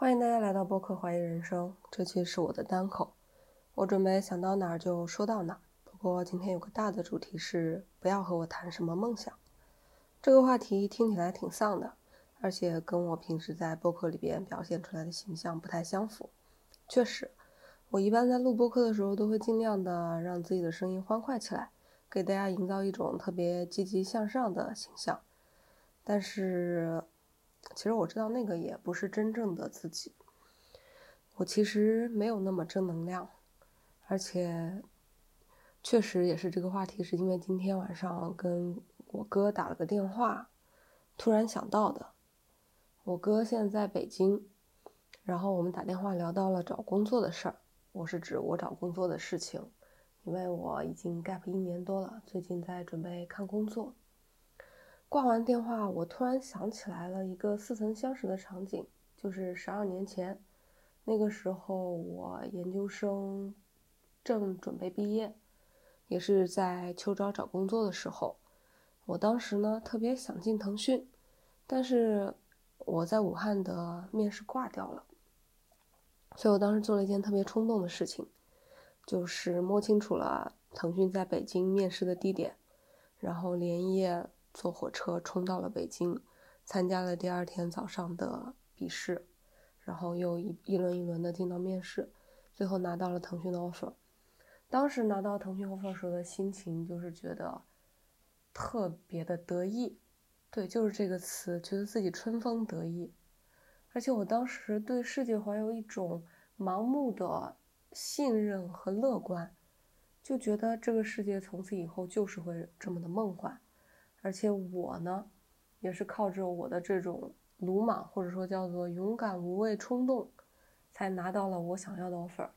欢迎大家来到播客怀疑人生，这期是我的单口，我准备想到哪儿就说到哪儿。不过今天有个大的主题是不要和我谈什么梦想，这个话题听起来挺丧的，而且跟我平时在播客里边表现出来的形象不太相符。确实，我一般在录播客的时候都会尽量的让自己的声音欢快起来，给大家营造一种特别积极向上的形象，但是。其实我知道那个也不是真正的自己，我其实没有那么正能量，而且确实也是这个话题，是因为今天晚上跟我哥打了个电话，突然想到的。我哥现在在北京，然后我们打电话聊到了找工作的事儿，我是指我找工作的事情，因为我已经 gap 一年多了，最近在准备看工作。挂完电话，我突然想起来了一个似曾相识的场景，就是十二年前，那个时候我研究生正准备毕业，也是在秋招找工作的时候，我当时呢特别想进腾讯，但是我在武汉的面试挂掉了，所以我当时做了一件特别冲动的事情，就是摸清楚了腾讯在北京面试的地点，然后连夜。坐火车冲到了北京，参加了第二天早上的笔试，然后又一一轮一轮的进到面试，最后拿到了腾讯的 offer。当时拿到腾讯 offer 时候的心情就是觉得特别的得意，对，就是这个词，觉得自己春风得意。而且我当时对世界怀有一种盲目的信任和乐观，就觉得这个世界从此以后就是会这么的梦幻。而且我呢，也是靠着我的这种鲁莽，或者说叫做勇敢无畏冲动，才拿到了我想要的 offer。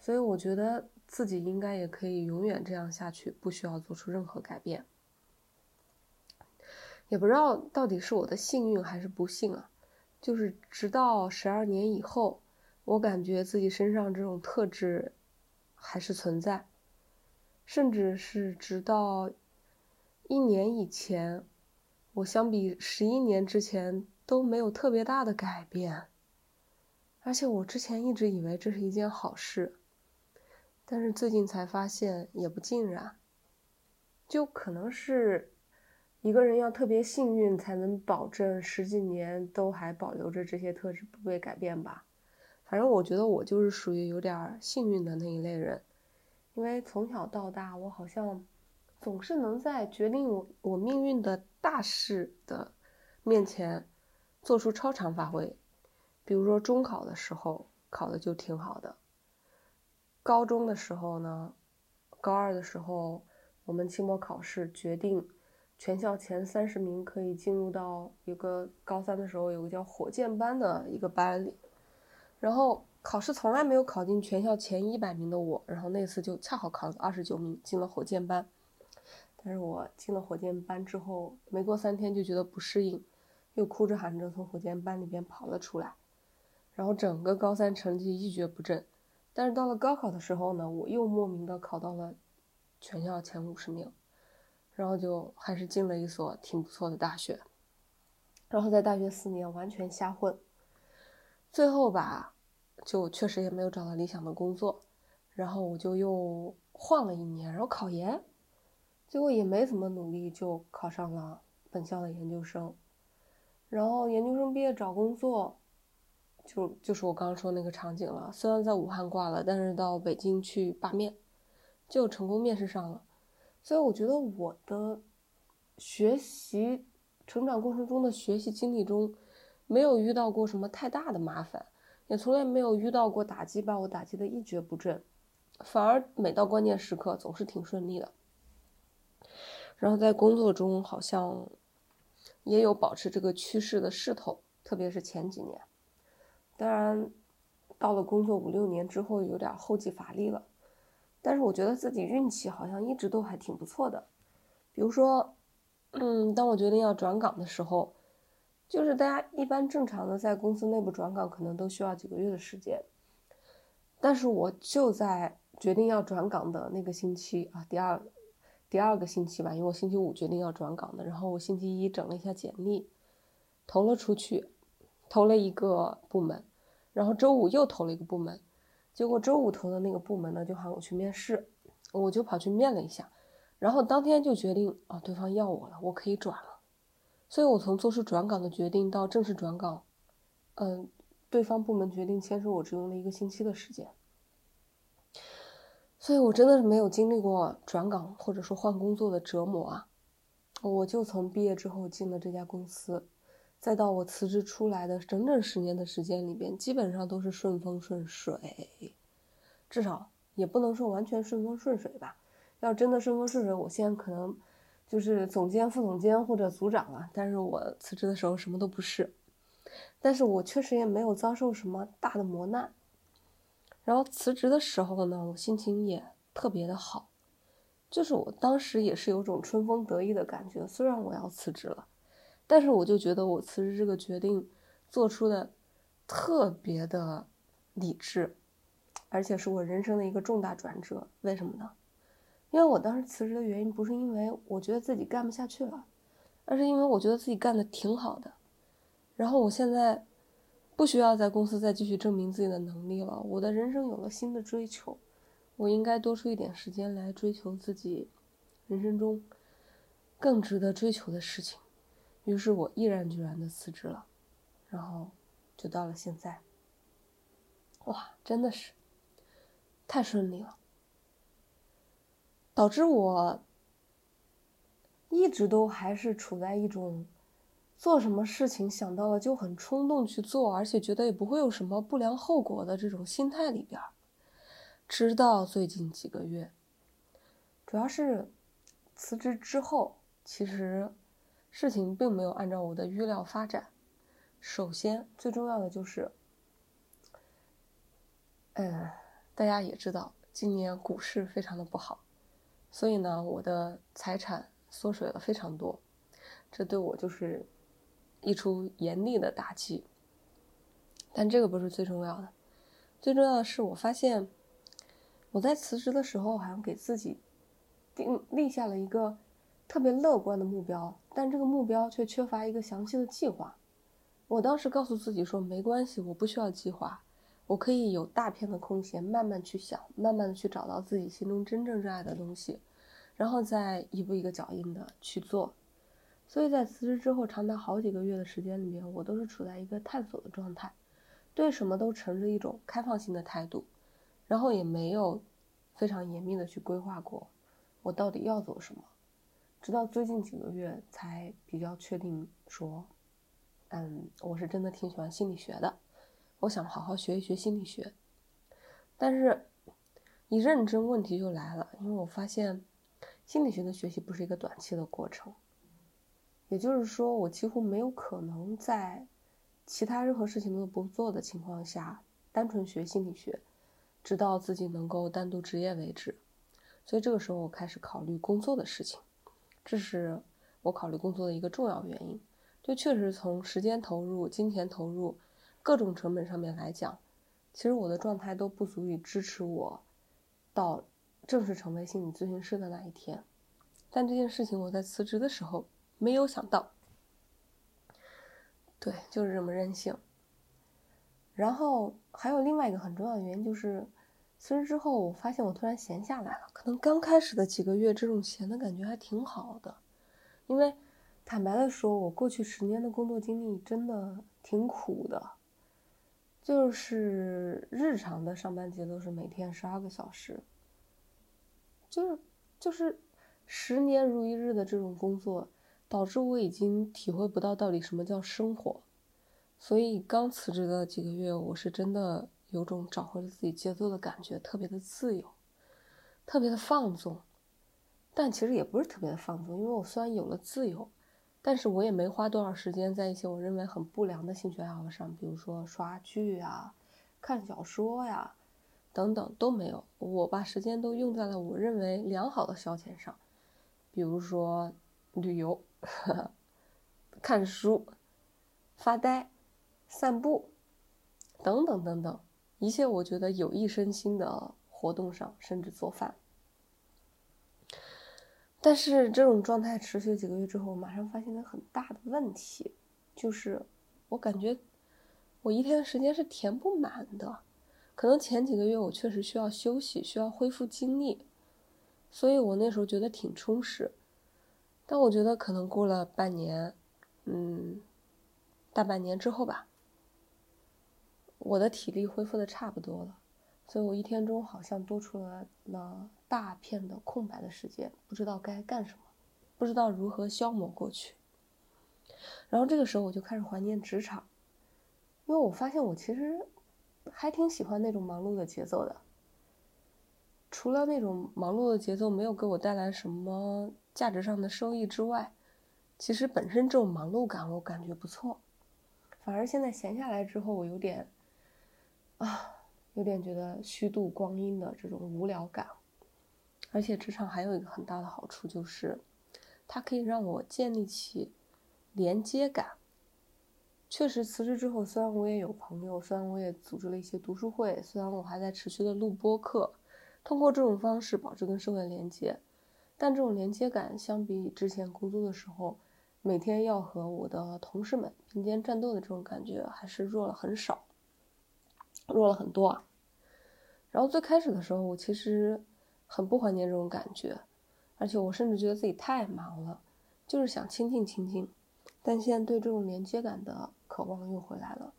所以我觉得自己应该也可以永远这样下去，不需要做出任何改变。也不知道到底是我的幸运还是不幸啊，就是直到十二年以后，我感觉自己身上这种特质还是存在，甚至是直到。一年以前，我相比十一年之前都没有特别大的改变，而且我之前一直以为这是一件好事，但是最近才发现也不尽然。就可能是一个人要特别幸运，才能保证十几年都还保留着这些特质不被改变吧。反正我觉得我就是属于有点幸运的那一类人，因为从小到大我好像。总是能在决定我我命运的大事的面前做出超常发挥，比如说中考的时候考的就挺好的，高中的时候呢，高二的时候我们期末考试决定全校前三十名可以进入到一个高三的时候有个叫火箭班的一个班里，然后考试从来没有考进全校前一百名的我，然后那次就恰好考了二十九名进了火箭班。但是我进了火箭班之后，没过三天就觉得不适应，又哭着喊着从火箭班里边跑了出来，然后整个高三成绩一蹶不振。但是到了高考的时候呢，我又莫名的考到了全校前五十名，然后就还是进了一所挺不错的大学。然后在大学四年完全瞎混，最后吧，就确实也没有找到理想的工作，然后我就又换了一年，然后考研。结果也没怎么努力，就考上了本校的研究生。然后研究生毕业找工作，就就是我刚刚说那个场景了。虽然在武汉挂了，但是到北京去罢面，就成功面试上了。所以我觉得我的学习成长过程中的学习经历中，没有遇到过什么太大的麻烦，也从来没有遇到过打击把我打击的一蹶不振，反而每到关键时刻总是挺顺利的。然后在工作中好像也有保持这个趋势的势头，特别是前几年。当然，到了工作五六年之后，有点后继乏力了。但是我觉得自己运气好像一直都还挺不错的。比如说，嗯，当我决定要转岗的时候，就是大家一般正常的在公司内部转岗可能都需要几个月的时间，但是我就在决定要转岗的那个星期啊，第二。第二个星期吧，因为我星期五决定要转岗的，然后我星期一整了一下简历，投了出去，投了一个部门，然后周五又投了一个部门，结果周五投的那个部门呢就喊我去面试，我就跑去面了一下，然后当天就决定啊，对方要我了，我可以转了。所以我从做出转岗的决定到正式转岗，嗯，对方部门决定签收我只用了一个星期的时间。所以我真的是没有经历过转岗或者说换工作的折磨啊！我就从毕业之后进了这家公司，再到我辞职出来的整整十年的时间里边，基本上都是顺风顺水，至少也不能说完全顺风顺水吧。要真的顺风顺水，我现在可能就是总监、副总监或者组长了。但是我辞职的时候什么都不是，但是我确实也没有遭受什么大的磨难。然后辞职的时候呢，我心情也特别的好，就是我当时也是有种春风得意的感觉。虽然我要辞职了，但是我就觉得我辞职这个决定做出的特别的理智，而且是我人生的一个重大转折。为什么呢？因为我当时辞职的原因不是因为我觉得自己干不下去了，而是因为我觉得自己干的挺好的，然后我现在。不需要在公司再继续证明自己的能力了。我的人生有了新的追求，我应该多出一点时间来追求自己人生中更值得追求的事情。于是我毅然决然的辞职了，然后就到了现在。哇，真的是太顺利了，导致我一直都还是处在一种。做什么事情想到了就很冲动去做，而且觉得也不会有什么不良后果的这种心态里边，直到最近几个月，主要是辞职之后，其实事情并没有按照我的预料发展。首先，最重要的就是，嗯，大家也知道，今年股市非常的不好，所以呢，我的财产缩水了非常多，这对我就是。一出严厉的打击，但这个不是最重要的，最重要的是我发现，我在辞职的时候好像给自己定立下了一个特别乐观的目标，但这个目标却缺乏一个详细的计划。我当时告诉自己说，没关系，我不需要计划，我可以有大片的空闲，慢慢去想，慢慢的去找到自己心中真正热爱的东西，然后再一步一个脚印的去做。所以在辞职之后，长达好几个月的时间里面，我都是处在一个探索的状态，对什么都持着一种开放性的态度，然后也没有非常严密的去规划过我到底要做什么，直到最近几个月才比较确定说，嗯，我是真的挺喜欢心理学的，我想好好学一学心理学，但是，一认真问题就来了，因为我发现，心理学的学习不是一个短期的过程。也就是说，我几乎没有可能在其他任何事情都不做的情况下，单纯学心理学，直到自己能够单独执业为止。所以这个时候，我开始考虑工作的事情，这是我考虑工作的一个重要原因。就确实从时间投入、金钱投入各种成本上面来讲，其实我的状态都不足以支持我到正式成为心理咨询师的那一天。但这件事情，我在辞职的时候。没有想到，对，就是这么任性。然后还有另外一个很重要的原因，就是辞职之后，我发现我突然闲下来了。可能刚开始的几个月，这种闲的感觉还挺好的，因为坦白的说，我过去十年的工作经历真的挺苦的，就是日常的上班节奏是每天十二个小时，就是就是十年如一日的这种工作。导致我已经体会不到到底什么叫生活，所以刚辞职的几个月，我是真的有种找回了自己节奏的感觉，特别的自由，特别的放纵。但其实也不是特别的放纵，因为我虽然有了自由，但是我也没花多少时间在一些我认为很不良的兴趣爱好上，比如说刷剧啊、看小说呀等等都没有。我把时间都用在了我认为良好的消遣上，比如说旅游。呵 看书、发呆、散步，等等等等，一切我觉得有益身心的活动上，甚至做饭。但是这种状态持续几个月之后，我马上发现了很大的问题，就是我感觉我一天的时间是填不满的。可能前几个月我确实需要休息，需要恢复精力，所以我那时候觉得挺充实。但我觉得可能过了半年，嗯，大半年之后吧，我的体力恢复的差不多了，所以我一天中好像多出了了大片的空白的时间，不知道该干什么，不知道如何消磨过去。然后这个时候我就开始怀念职场，因为我发现我其实。还挺喜欢那种忙碌的节奏的，除了那种忙碌的节奏没有给我带来什么价值上的收益之外，其实本身这种忙碌感我感觉不错。反而现在闲下来之后，我有点啊，有点觉得虚度光阴的这种无聊感。而且职场还有一个很大的好处就是，它可以让我建立起连接感。确实，辞职之后，虽然我也有朋友，虽然我也组织了一些读书会，虽然我还在持续的录播课，通过这种方式保持跟社会连接，但这种连接感相比之前工作的时候，每天要和我的同事们并肩战斗的这种感觉，还是弱了很少，弱了很多啊。然后最开始的时候，我其实很不怀念这种感觉，而且我甚至觉得自己太忙了，就是想清静清静。但现在对这种连接感的渴望又回来了。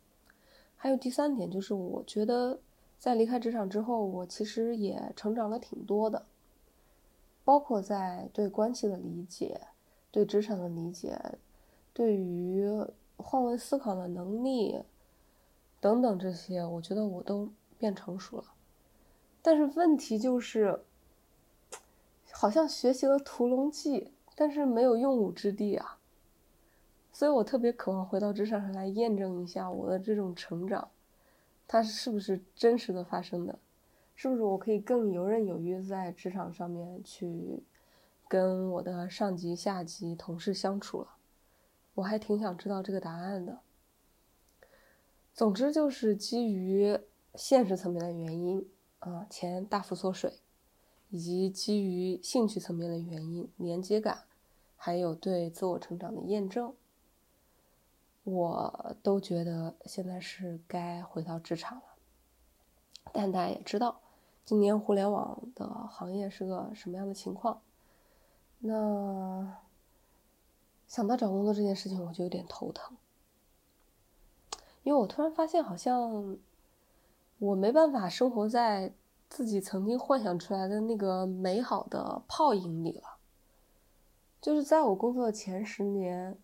还有第三点就是，我觉得在离开职场之后，我其实也成长了挺多的，包括在对关系的理解、对职场的理解、对于换位思考的能力等等这些，我觉得我都变成熟了。但是问题就是，好像学习了屠龙记，但是没有用武之地啊。所以我特别渴望回到职场上来验证一下我的这种成长，它是不是真实的发生的，是不是我可以更游刃有余在职场上面去跟我的上级、下级、同事相处了？我还挺想知道这个答案的。总之就是基于现实层面的原因啊，钱大幅缩水，以及基于兴趣层面的原因，连接感，还有对自我成长的验证。我都觉得现在是该回到职场了，但大家也知道，今年互联网的行业是个什么样的情况。那想到找工作这件事情，我就有点头疼，因为我突然发现，好像我没办法生活在自己曾经幻想出来的那个美好的泡影里了。就是在我工作的前十年。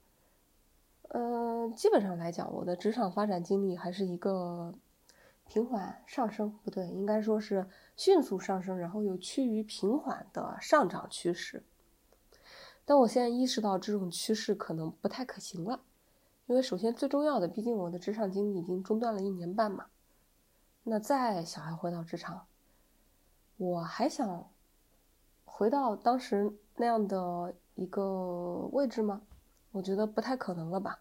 嗯，基本上来讲，我的职场发展经历还是一个平缓上升，不对，应该说是迅速上升，然后又趋于平缓的上涨趋势。但我现在意识到这种趋势可能不太可行了，因为首先最重要的，毕竟我的职场经历已经中断了一年半嘛。那再想要回到职场，我还想回到当时那样的一个位置吗？我觉得不太可能了吧，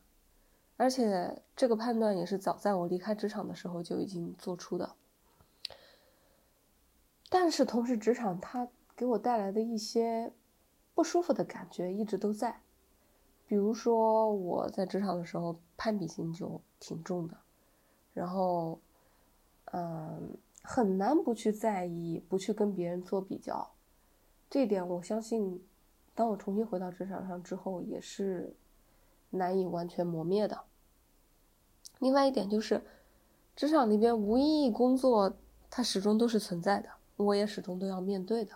而且这个判断也是早在我离开职场的时候就已经做出的。但是同时，职场它给我带来的一些不舒服的感觉一直都在，比如说我在职场的时候攀比心就挺重的，然后，嗯，很难不去在意，不去跟别人做比较，这点我相信，当我重新回到职场上之后也是。难以完全磨灭的。另外一点就是，职场里边无意义工作，它始终都是存在的，我也始终都要面对的。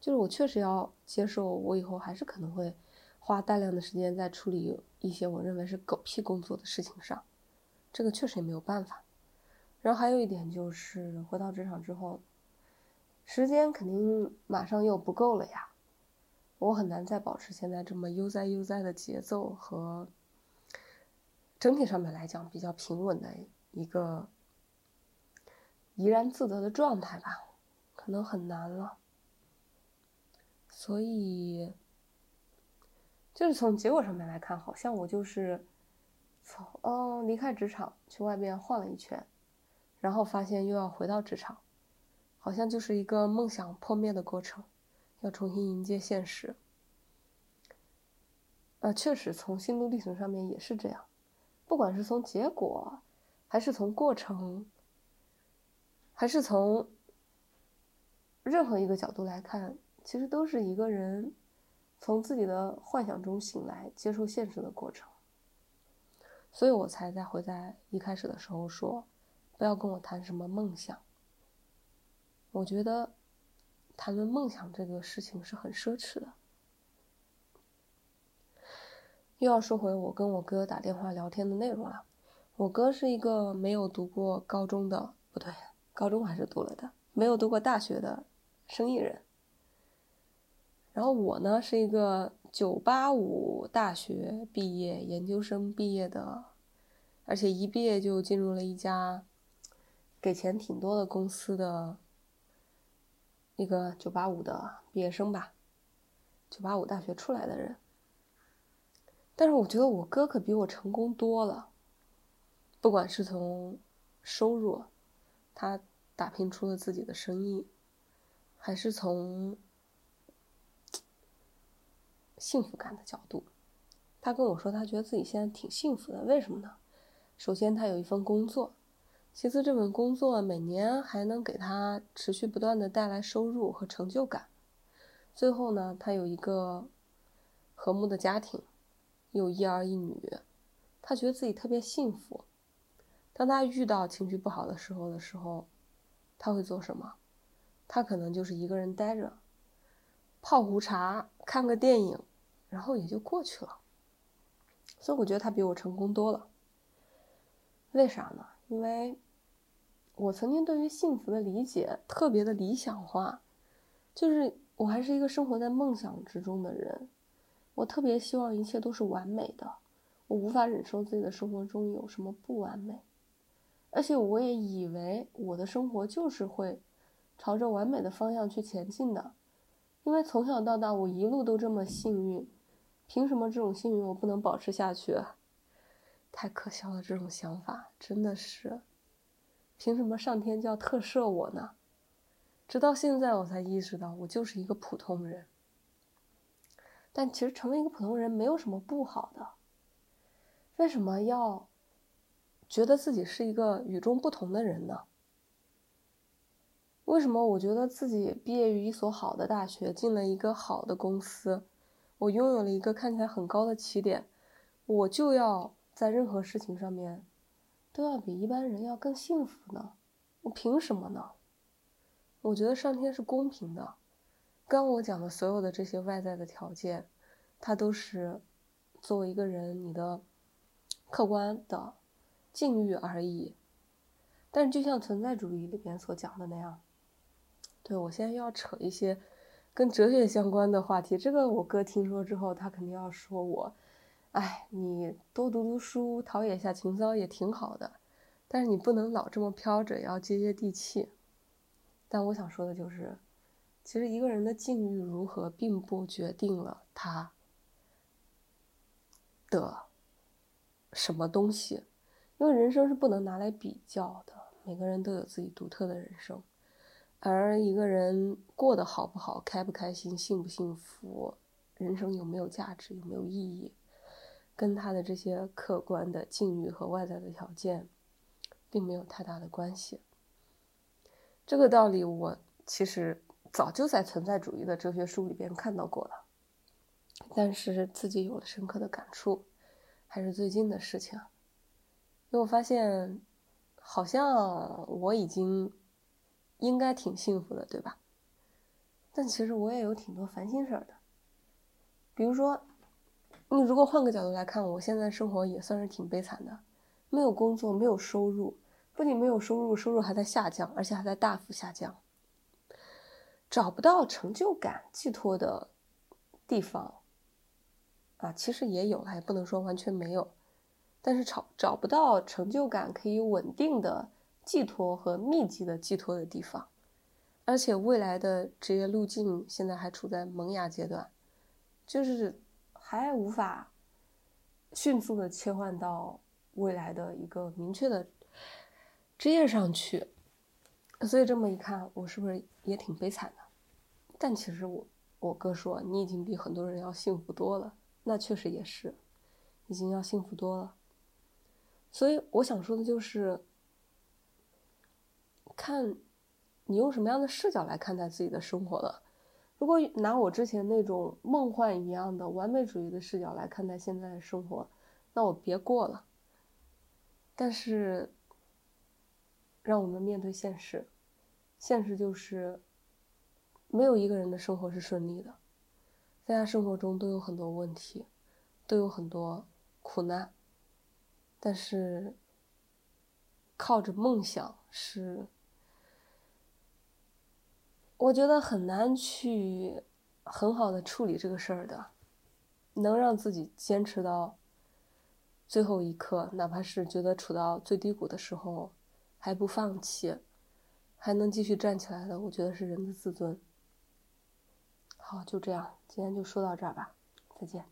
就是我确实要接受，我以后还是可能会花大量的时间在处理一些我认为是狗屁工作的事情上，这个确实也没有办法。然后还有一点就是，回到职场之后，时间肯定马上又不够了呀。我很难再保持现在这么悠哉悠哉的节奏和整体上面来讲比较平稳的一个怡然自得的状态吧，可能很难了。所以，就是从结果上面来看，好像我就是从嗯离开职场去外面晃了一圈，然后发现又要回到职场，好像就是一个梦想破灭的过程。要重新迎接现实，呃，确实从心路历程上面也是这样，不管是从结果，还是从过程，还是从任何一个角度来看，其实都是一个人从自己的幻想中醒来，接受现实的过程。所以我才在会在一开始的时候说，不要跟我谈什么梦想。我觉得谈论梦想这个事情是很奢侈的。又要说回我跟我哥打电话聊天的内容了。我哥是一个没有读过高中的，不对，高中还是读了的，没有读过大学的生意人。然后我呢是一个九八五大学毕业、研究生毕业的，而且一毕业就进入了一家给钱挺多的公司的一个九八五的毕业生吧，九八五大学出来的人。但是我觉得我哥可比我成功多了，不管是从收入，他打拼出了自己的生意，还是从幸福感的角度，他跟我说他觉得自己现在挺幸福的。为什么呢？首先他有一份工作，其次这份工作每年还能给他持续不断的带来收入和成就感，最后呢，他有一个和睦的家庭。有一儿一女，他觉得自己特别幸福。当他遇到情绪不好的时候的时候，他会做什么？他可能就是一个人待着，泡壶茶，看个电影，然后也就过去了。所以我觉得他比我成功多了。为啥呢？因为我曾经对于幸福的理解特别的理想化，就是我还是一个生活在梦想之中的人。我特别希望一切都是完美的，我无法忍受自己的生活中有什么不完美，而且我也以为我的生活就是会朝着完美的方向去前进的，因为从小到大我一路都这么幸运，凭什么这种幸运我不能保持下去？太可笑了，这种想法真的是，凭什么上天就要特赦我呢？直到现在我才意识到，我就是一个普通人。但其实成为一个普通人没有什么不好的，为什么要觉得自己是一个与众不同的人呢？为什么我觉得自己毕业于一所好的大学，进了一个好的公司，我拥有了一个看起来很高的起点，我就要在任何事情上面都要比一般人要更幸福呢？我凭什么呢？我觉得上天是公平的。刚我讲的所有的这些外在的条件，它都是作为一个人你的客观的境遇而已。但是，就像存在主义里边所讲的那样，对我现在要扯一些跟哲学相关的话题。这个我哥听说之后，他肯定要说我：“哎，你多读读书，陶冶一下情操也挺好的，但是你不能老这么飘着，要接接地气。”但我想说的就是。其实一个人的境遇如何，并不决定了他的什么东西，因为人生是不能拿来比较的。每个人都有自己独特的人生，而一个人过得好不好，开不开心，幸不幸福，人生有没有价值，有没有意义，跟他的这些客观的境遇和外在的条件，并没有太大的关系。这个道理，我其实。早就在存在主义的哲学书里边看到过了，但是自己有了深刻的感触，还是最近的事情。因为我发现，好像我已经应该挺幸福的，对吧？但其实我也有挺多烦心事儿的。比如说，你如果换个角度来看，我现在生活也算是挺悲惨的，没有工作，没有收入，不仅没有收入，收入还在下降，而且还在大幅下降。找不到成就感寄托的地方，啊，其实也有了，也不能说完全没有，但是找找不到成就感可以稳定的寄托和密集的寄托的地方，而且未来的职业路径现在还处在萌芽阶段，就是还无法迅速的切换到未来的一个明确的职业上去，所以这么一看，我是不是也挺悲惨的？但其实我我哥说你已经比很多人要幸福多了，那确实也是，已经要幸福多了。所以我想说的就是，看你用什么样的视角来看待自己的生活了。如果拿我之前那种梦幻一样的完美主义的视角来看待现在的生活，那我别过了。但是，让我们面对现实，现实就是没有一个人的生活是顺利的，大家生活中都有很多问题，都有很多苦难。但是，靠着梦想是。我觉得很难去很好的处理这个事儿的，能让自己坚持到最后一刻，哪怕是觉得处到最低谷的时候还不放弃，还能继续站起来的，我觉得是人的自尊。好，就这样，今天就说到这儿吧，再见。